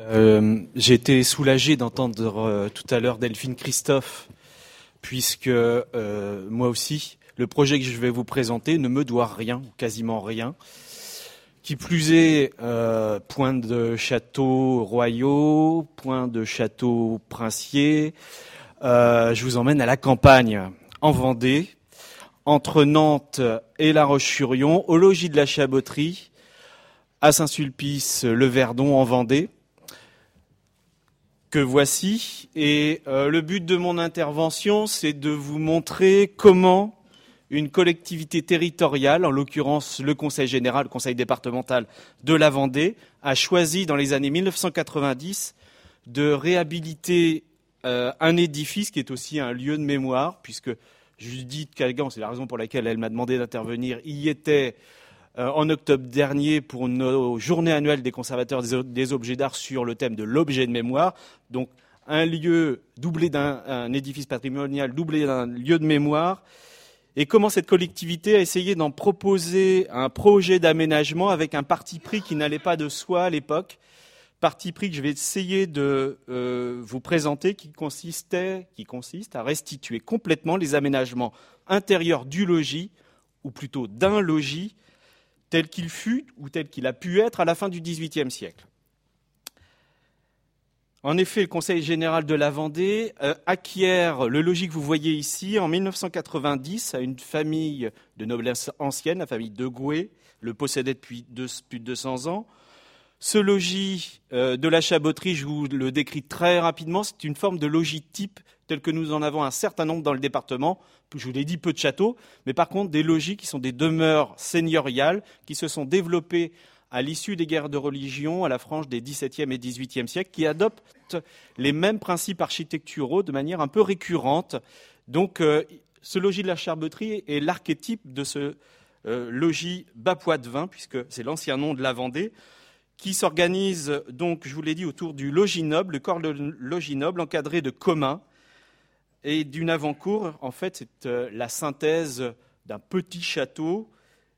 Euh, j'ai été soulagé d'entendre euh, tout à l'heure Delphine Christophe, puisque euh, moi aussi, le projet que je vais vous présenter ne me doit rien, quasiment rien. Qui plus est, point de château royaux, point de château princier. je vous emmène à la campagne, en Vendée, entre Nantes et La Roche-sur-Yon, au logis de la Chaboterie, à Saint-Sulpice, le Verdon, en Vendée voici. Et euh, le but de mon intervention, c'est de vous montrer comment une collectivité territoriale, en l'occurrence le Conseil général, le Conseil départemental de la Vendée, a choisi dans les années 1990 de réhabiliter euh, un édifice qui est aussi un lieu de mémoire, puisque Judith Calgan, c'est la raison pour laquelle elle m'a demandé d'intervenir, y était en octobre dernier pour nos journées annuelles des conservateurs des objets d'art sur le thème de l'objet de mémoire. Donc un lieu doublé d'un édifice patrimonial doublé d'un lieu de mémoire. Et comment cette collectivité a essayé d'en proposer un projet d'aménagement avec un parti pris qui n'allait pas de soi à l'époque, parti pris que je vais essayer de euh, vous présenter, qui consistait, qui consiste à restituer complètement les aménagements intérieurs du logis, ou plutôt d'un logis, tel qu'il fut ou tel qu'il a pu être à la fin du XVIIIe siècle. En effet, le Conseil général de la Vendée euh, acquiert le logis que vous voyez ici en 1990 à une famille de noblesse ancienne, la famille de Gouet, le possédait depuis plus de 200 ans. Ce logis euh, de la chaboterie, je vous le décris très rapidement, c'est une forme de logis type tel que nous en avons un certain nombre dans le département, je vous l'ai dit, peu de châteaux, mais par contre des logis qui sont des demeures seigneuriales qui se sont développées à l'issue des guerres de religion à la frange des XVIIe et XVIIIe siècles, qui adoptent les mêmes principes architecturaux de manière un peu récurrente. Donc, euh, ce logis de la Charbeterie est l'archétype de ce euh, logis bas de vin, puisque c'est l'ancien nom de la Vendée, qui s'organise donc, je vous l'ai dit, autour du logis noble, le corps de logis noble encadré de communs et d'une avant-cour, en fait, c'est euh, la synthèse d'un petit château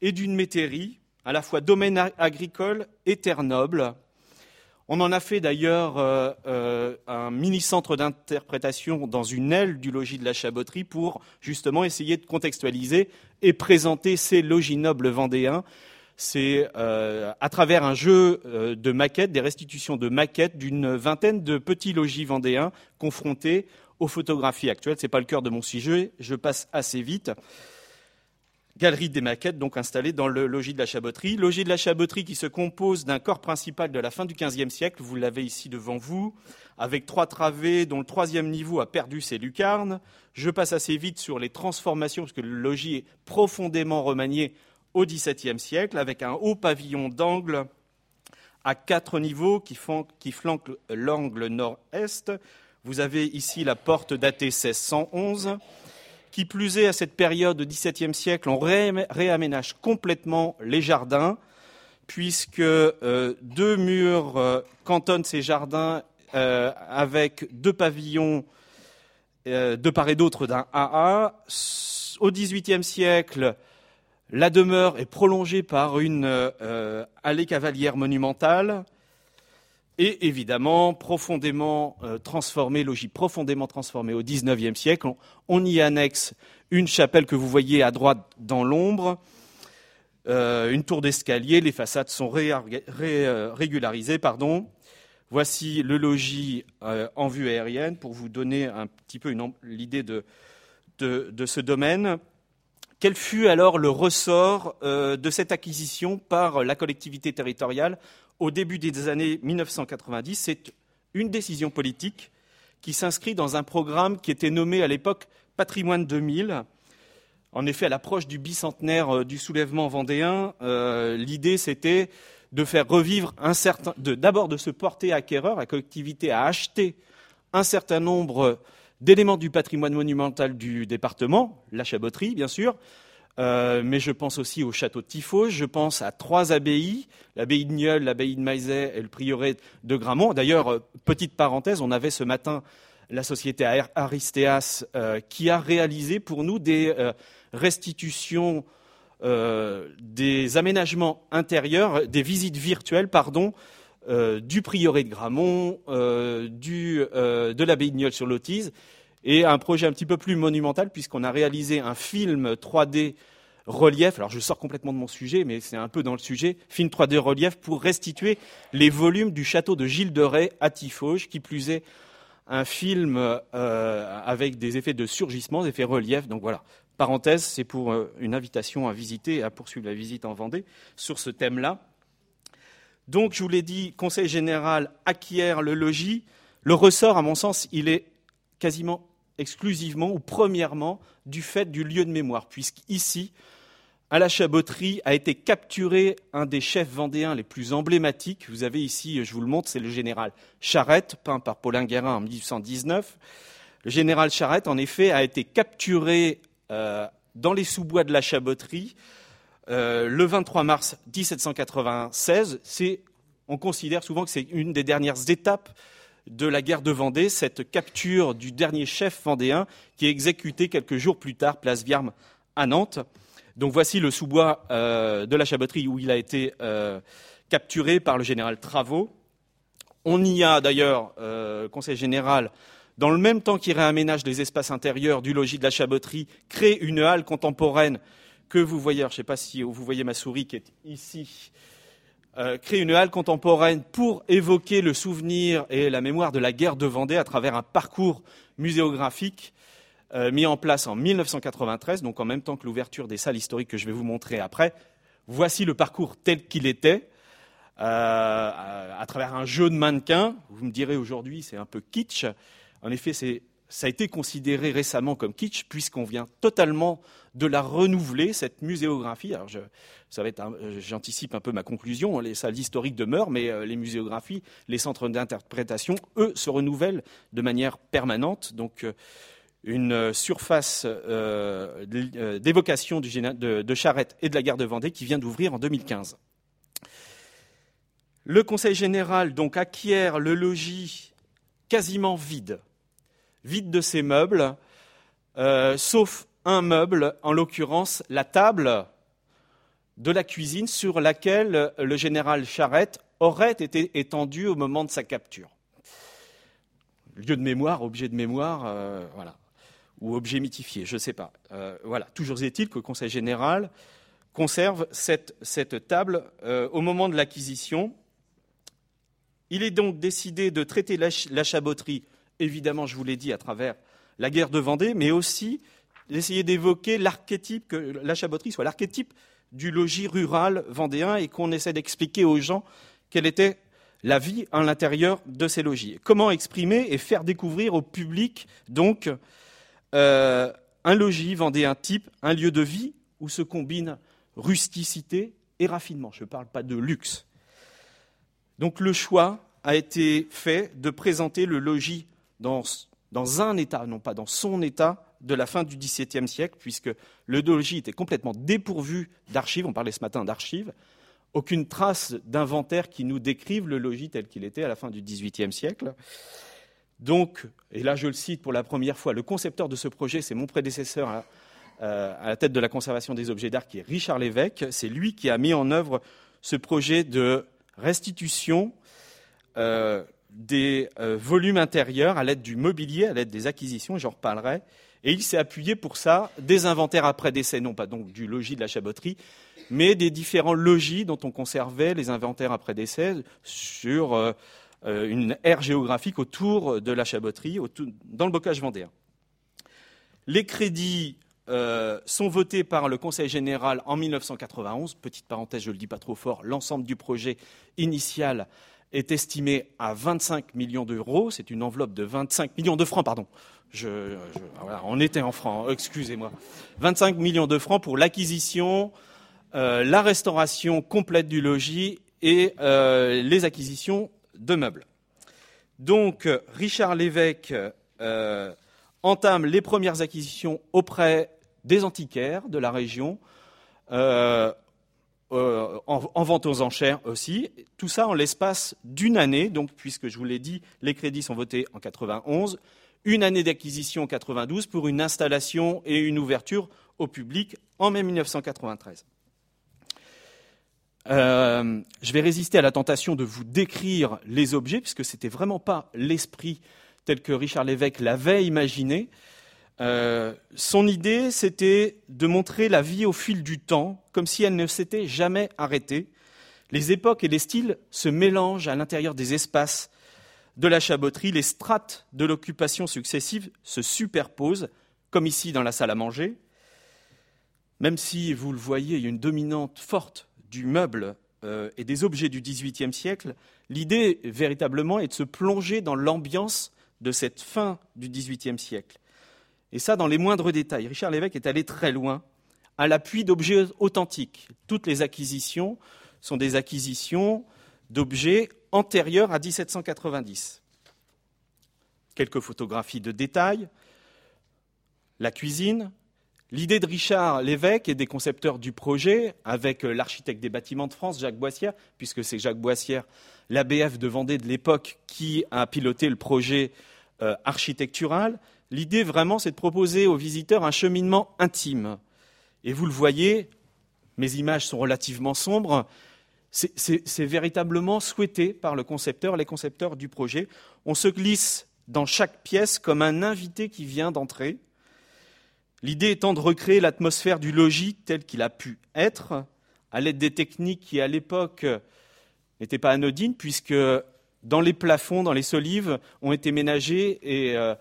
et d'une métairie, à la fois domaine agricole et terre noble. On en a fait d'ailleurs euh, euh, un mini-centre d'interprétation dans une aile du logis de la Chaboterie pour justement essayer de contextualiser et présenter ces logis nobles vendéens. C'est à travers un jeu de maquettes, des restitutions de maquettes d'une vingtaine de petits logis vendéens confrontés aux photographies actuelles. Ce n'est pas le cœur de mon sujet, je passe assez vite. Galerie des maquettes, donc installée dans le logis de la Chaboterie. Logis de la Chaboterie qui se compose d'un corps principal de la fin du XVe siècle, vous l'avez ici devant vous, avec trois travées dont le troisième niveau a perdu ses lucarnes. Je passe assez vite sur les transformations, parce que le logis est profondément remanié au XVIIe siècle, avec un haut pavillon d'angle à quatre niveaux qui, qui flanque l'angle nord-est, vous avez ici la porte datée 1611. Qui plus est, à cette période du XVIIe siècle, on réaménage complètement les jardins, puisque euh, deux murs euh, cantonnent ces jardins euh, avec deux pavillons de part et d'autre d'un AA. Au XVIIIe siècle, la demeure est prolongée par une allée cavalière monumentale et évidemment profondément euh, transformé, logis profondément transformé au XIXe siècle. On, y annexe une chapelle que vous voyez à droite dans l'ombre, euh, une tour d'escalier, les façades sont euh, régularisées. Pardon. Voici le logis en vue aérienne pour vous donner un petit peu l'idée de, ce domaine. Quel fut alors le ressort de cette acquisition par la collectivité territoriale au début des années 1990, c'est une décision politique qui s'inscrit dans un programme qui était nommé à l'époque Patrimoine 2000. En effet, à l'approche du bicentenaire euh, du soulèvement vendéen, euh, l'idée c'était de faire revivre un certain, d'abord de, se porter acquéreur, la collectivité a acheté un certain nombre d'éléments du patrimoine monumental du département, la chaboterie bien sûr, euh, mais je pense aussi au château de Tifos, je pense à trois abbayes, l'abbaye de Nieul, l'abbaye de Maizet et le prieuré de Gramont. D'ailleurs, euh, petite parenthèse, on avait ce matin la société Aristéas euh, qui a réalisé pour nous des restitutions, des aménagements intérieurs, des visites virtuelles, pardon, du prieuré de Gramont, du, de l'abbaye de sur l'Autise, et un projet un petit peu plus monumental puisqu'on a réalisé un film 3D relief. Alors je sors complètement de mon sujet, mais c'est un peu dans le sujet. Film 3D relief pour restituer les volumes du château de Gilles de Rais à Tifauge, qui plus est un film euh, avec des effets de surgissement, des effets relief. Donc voilà. Parenthèse, c'est pour euh, une invitation à visiter à poursuivre la visite en Vendée sur ce thème-là. Donc, je vous l'ai dit, Conseil général acquiert le logis. Le ressort, à mon sens, il est quasiment exclusivement ou premièrement du fait du lieu de mémoire, puisqu'ici, à la Chaboterie a été capturé un des chefs vendéens les plus emblématiques. Vous avez ici, je vous le montre, c'est le général Charette, peint par Paulin Guérin en 1819. Le général Charette, en effet, a été capturé euh, dans les sous-bois de la Chaboterie euh, le 23 mars 1796. on considère souvent que c'est une des dernières étapes de la guerre de Vendée, cette capture du dernier chef vendéen qui est exécuté quelques jours plus tard, place Viarme à Nantes. Donc voici le sous-bois euh, de la Chaboterie où il a été euh, capturé par le général Travaux. On y a d'ailleurs, Conseil général, dans le même temps qu'il réaménage les espaces intérieurs du logis de la Chaboterie, crée une halle contemporaine que vous voyez, je ne sais pas si vous voyez ma souris qui est ici, crée une halle contemporaine pour évoquer le souvenir et la mémoire de la guerre de Vendée à travers un parcours muséographique euh, mis en place en 1993, donc en même temps que l'ouverture des salles historiques que je vais vous montrer après. Voici le parcours tel qu'il était, euh, à, travers un jeu de mannequins. Vous me direz aujourd'hui, c'est un peu kitsch. En effet, ça a été considéré récemment comme kitsch, puisqu'on vient totalement de la renouveler, cette muséographie. Alors, j'anticipe un peu ma conclusion. Les salles historiques demeurent, mais euh, les muséographies, les centres d'interprétation, eux, se renouvellent de manière permanente. Donc, une surface euh, euh, d'évocation de, de Charette et de la gare de Vendée qui vient d'ouvrir en 2015. Le Conseil général donc acquiert le logis quasiment vide, vide de ses meubles, euh, sauf un meuble, en l'occurrence la table de la cuisine sur laquelle le général Charette aurait été étendu au moment de sa capture. Lieu de mémoire, objet de mémoire, voilà ou objet mythifié, je ne sais pas. Euh, voilà. Toujours est-il que le Conseil général conserve cette, table euh, au moment de l'acquisition. Il est donc décidé de traiter la chaboterie, évidemment, je vous l'ai dit, à travers la guerre de Vendée, mais aussi d'essayer d'évoquer l'archétype, que la chaboterie soit l'archétype du logis rural vendéen et qu'on essaie d'expliquer aux gens quelle était la vie à l'intérieur de ces logis. Comment exprimer et faire découvrir au public, donc, euh, un logis vendait un type, un lieu de vie où se combinent rusticité et raffinement. Je ne parle pas de luxe. Donc le choix a été fait de présenter le logis dans, un état, non pas dans son état, de la fin du XVIIe siècle, puisque le logis était complètement dépourvu d'archives, on parlait ce matin d'archives, aucune trace d'inventaire qui nous décrive le logis tel qu'il était à la fin du XVIIIe siècle. Donc, et là je le cite pour la première fois, le concepteur de ce projet, c'est mon prédécesseur à, euh, la tête de la conservation des objets d'art, qui est Richard Lévesque. C'est lui qui a mis en œuvre ce projet de restitution euh, des euh, volumes intérieurs à l'aide du mobilier, à l'aide des acquisitions, j'en reparlerai. Et il s'est appuyé pour ça des inventaires après décès, non pas donc du logis de la chaboterie, mais des différents logis dont on conservait les inventaires après décès sur euh, une aire géographique autour de la chaboterie, dans le bocage vendéen. Les crédits euh, sont votés par le Conseil général en 1991. Petite parenthèse, je ne le dis pas trop fort, l'ensemble du projet initial est estimé à 25 millions d'euros. C'est une enveloppe de 25 millions de francs, pardon. on était en francs, excusez-moi. 25 millions de francs pour l'acquisition, euh, la restauration complète du logis et les acquisitions de meubles. Donc, Richard Lévesque euh, entame les premières acquisitions auprès des antiquaires de la région, euh, euh, en, vente aux enchères aussi. Tout ça en l'espace d'une année, donc, puisque je vous l'ai dit, les crédits sont votés en 91, une année d'acquisition en 92 pour une installation et une ouverture au public en mai 1993. Euh, je vais résister à la tentation de vous décrire les objets, puisque ce n'était vraiment pas l'esprit tel que Richard Lévesque l'avait imaginé. Euh, son idée, c'était de montrer la vie au fil du temps, comme si elle ne s'était jamais arrêtée. Les époques et les styles se mélangent à l'intérieur des espaces de la chaboterie, les strates de l'occupation successive se superposent, comme ici dans la salle à manger. Même si, vous le voyez, il y a une dominante forte du meuble euh, et des objets du XVIIIe siècle, l'idée véritablement est de se plonger dans l'ambiance de cette fin du XVIIIe siècle. Et ça, dans les moindres détails. Richard Lévesque est allé très loin, à l'appui d'objets authentiques. Toutes les acquisitions sont des acquisitions d'objets antérieurs à 1790. Quelques photographies de détails, la cuisine, L'idée de Richard Lévesque et des concepteurs du projet, avec euh, l'architecte des bâtiments de France, Jacques Boissière, puisque c'est Jacques Boissière, l'ABF de Vendée de l'époque, qui a piloté le projet euh, architectural, l'idée vraiment, c'est de proposer aux visiteurs un cheminement intime. Et vous le voyez, mes images sont relativement sombres, c'est véritablement souhaité par le concepteur, les concepteurs du projet. On se glisse dans chaque pièce comme un invité qui vient d'entrer L'idée étant de recréer l'atmosphère du logis tel qu'il a pu être, à l'aide des techniques qui, à l'époque, n'étaient pas anodines, puisque dans les plafonds, dans les solives, ont été ménagés et euh,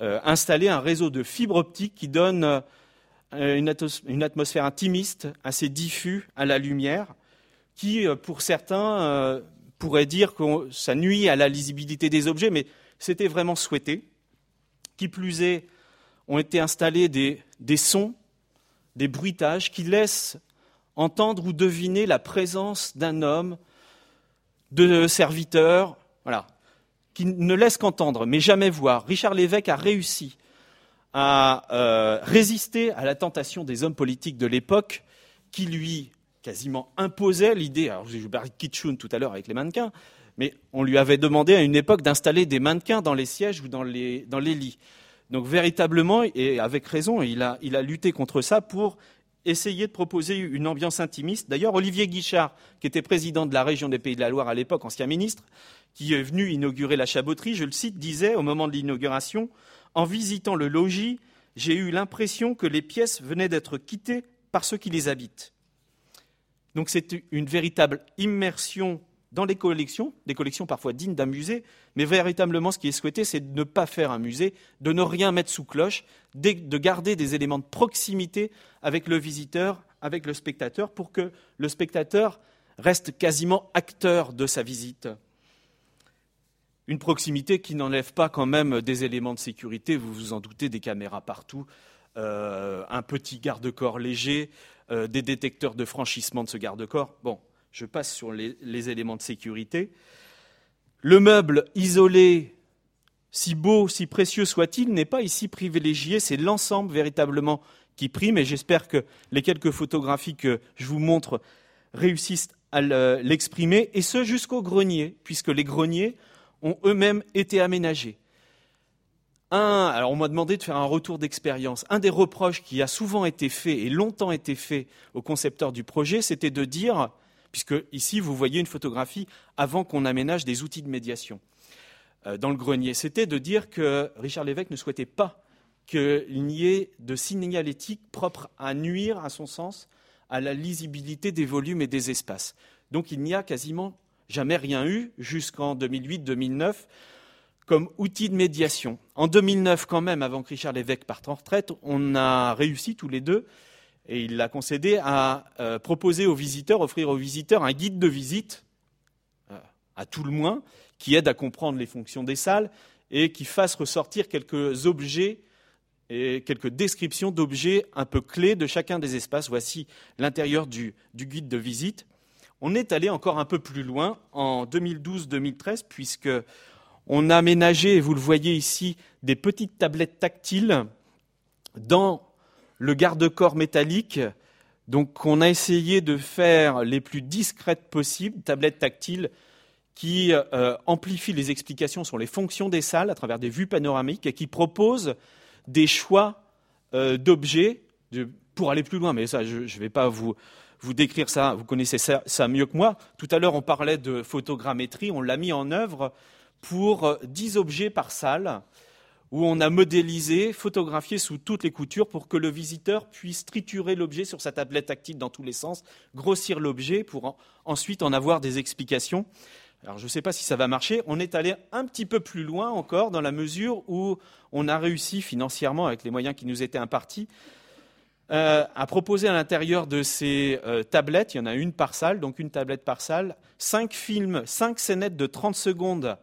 euh, installés un réseau de fibres optiques qui donne euh, une, atmosphère intimiste, assez diffus à la lumière, qui, pour certains, pourrait dire que ça nuit à la lisibilité des objets, mais c'était vraiment souhaité. Qui plus est, ont été installés des, sons, des bruitages qui laissent entendre ou deviner la présence d'un homme, de serviteurs, voilà, qui ne laissent qu'entendre, mais jamais voir. Richard Lévesque a réussi à euh, résister à la tentation des hommes politiques de l'époque qui lui quasiment imposaient l'idée, alors j'ai parlé de Kitschun tout à l'heure avec les mannequins, mais on lui avait demandé à une époque d'installer des mannequins dans les sièges ou dans les, dans les lits. Donc véritablement, et avec raison, il a, il a lutté contre ça pour essayer de proposer une ambiance intimiste. D'ailleurs, Olivier Guichard, qui était président de la région des Pays de la Loire à l'époque, ancien ministre, qui est venu inaugurer la chaboterie, je le cite, disait au moment de l'inauguration En visitant le logis, j'ai eu l'impression que les pièces venaient d'être quittées par ceux qui les habitent. Donc c'est une véritable immersion dans les collections, des collections parfois dignes d'un musée, mais véritablement ce qui est souhaité, c'est de ne pas faire un musée, de ne rien mettre sous cloche, de garder des éléments de proximité avec le visiteur, avec le spectateur, pour que le spectateur reste quasiment acteur de sa visite. Une proximité qui n'enlève pas quand même des éléments de sécurité, vous vous en doutez, des caméras partout, euh, un petit garde-corps léger, euh, des détecteurs de franchissement de ce garde-corps. Bon, je passe sur les, éléments de sécurité. Le meuble isolé, si beau, si précieux soit-il, n'est pas ici privilégié, c'est l'ensemble véritablement qui prime, et j'espère que les quelques photographies que je vous montre réussissent à l'exprimer, et ce jusqu'au grenier, puisque les greniers ont eux-mêmes été aménagés. Un, alors on m'a demandé de faire un retour d'expérience. Un des reproches qui a souvent été fait et longtemps été fait aux concepteurs du projet, c'était de dire puisque ici, vous voyez une photographie avant qu'on aménage des outils de médiation euh, dans le grenier. C'était de dire que Richard Lévesque ne souhaitait pas qu'il n'y ait de signalétique propre à nuire, à son sens, à la lisibilité des volumes et des espaces. Donc il n'y a quasiment jamais rien eu jusqu'en 2008-2009 comme outil de médiation. En 2009, quand même, avant que Richard Lévesque parte en retraite, on a réussi tous les deux et il l'a concédé à euh, proposer aux visiteurs, offrir aux visiteurs un guide de visite, euh, à tout le moins, qui aide à comprendre les fonctions des salles et qui fasse ressortir quelques objets et quelques descriptions d'objets un peu clés de chacun des espaces. Voici l'intérieur du, du, guide de visite. On est allé encore un peu plus loin en 2012-2013 puisque on a aménagé, et vous le voyez ici, des petites tablettes tactiles dans le garde-corps métallique, donc on a essayé de faire les plus discrètes possibles, tablettes tactiles qui euh, amplifient les explications sur les fonctions des salles à travers des vues panoramiques et qui proposent des choix euh, d'objets pour aller plus loin. Mais ça, je ne vais pas vous, vous décrire ça, vous connaissez ça, ça mieux que moi. Tout à l'heure, on parlait de photogrammétrie, on l'a mis en œuvre pour 10 objets par salle où on a modélisé, photographié sous toutes les coutures pour que le visiteur puisse triturer l'objet sur sa tablette tactile dans tous les sens, grossir l'objet pour ensuite en avoir des explications. Alors je ne sais pas si ça va marcher. On est allé un petit peu plus loin encore dans la mesure où on a réussi financièrement, avec les moyens qui nous étaient impartis, euh, à proposer à l'intérieur de ces euh, tablettes, il y en a une par salle, donc une tablette par salle, cinq films, cinq scénettes de 30 secondes.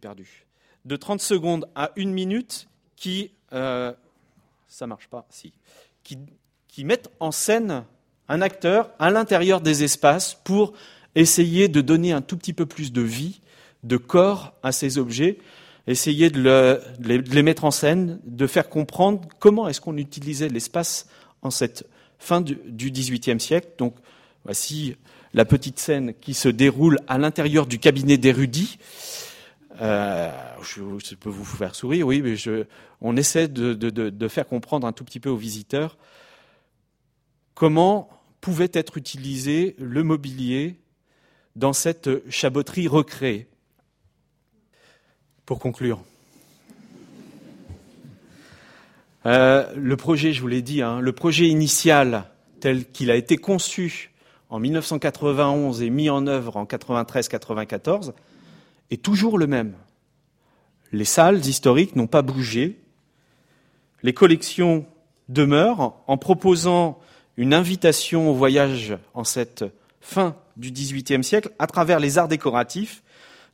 Perdu de 30 secondes à une minute qui, euh, ça marche pas, si, qui mettent en scène un acteur à l'intérieur des espaces pour essayer de donner un tout petit peu plus de vie, de corps à ces objets, essayer de, les, mettre en scène, de faire comprendre comment est-ce qu'on utilisait l'espace en cette fin du XVIIIe siècle. Donc voici la petite scène qui se déroule à l'intérieur du cabinet d'érudits. Euh, je, peux vous faire sourire, oui, mais je, on essaie de, de, faire comprendre un tout petit peu aux visiteurs comment pouvait être utilisé le mobilier dans cette chaboterie recréée. Pour conclure, euh, le projet, je vous l'ai dit, hein, le projet initial tel qu'il a été conçu en 1991 et mis en œuvre en 93-94 est toujours le même. Les salles historiques n'ont pas bougé. Les collections demeurent en proposant une invitation au voyage en cette fin du XVIIIe siècle à travers les arts décoratifs,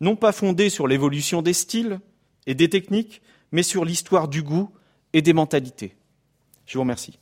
non pas fondés sur l'évolution des styles et des techniques, mais sur l'histoire du goût et des mentalités. Je vous remercie.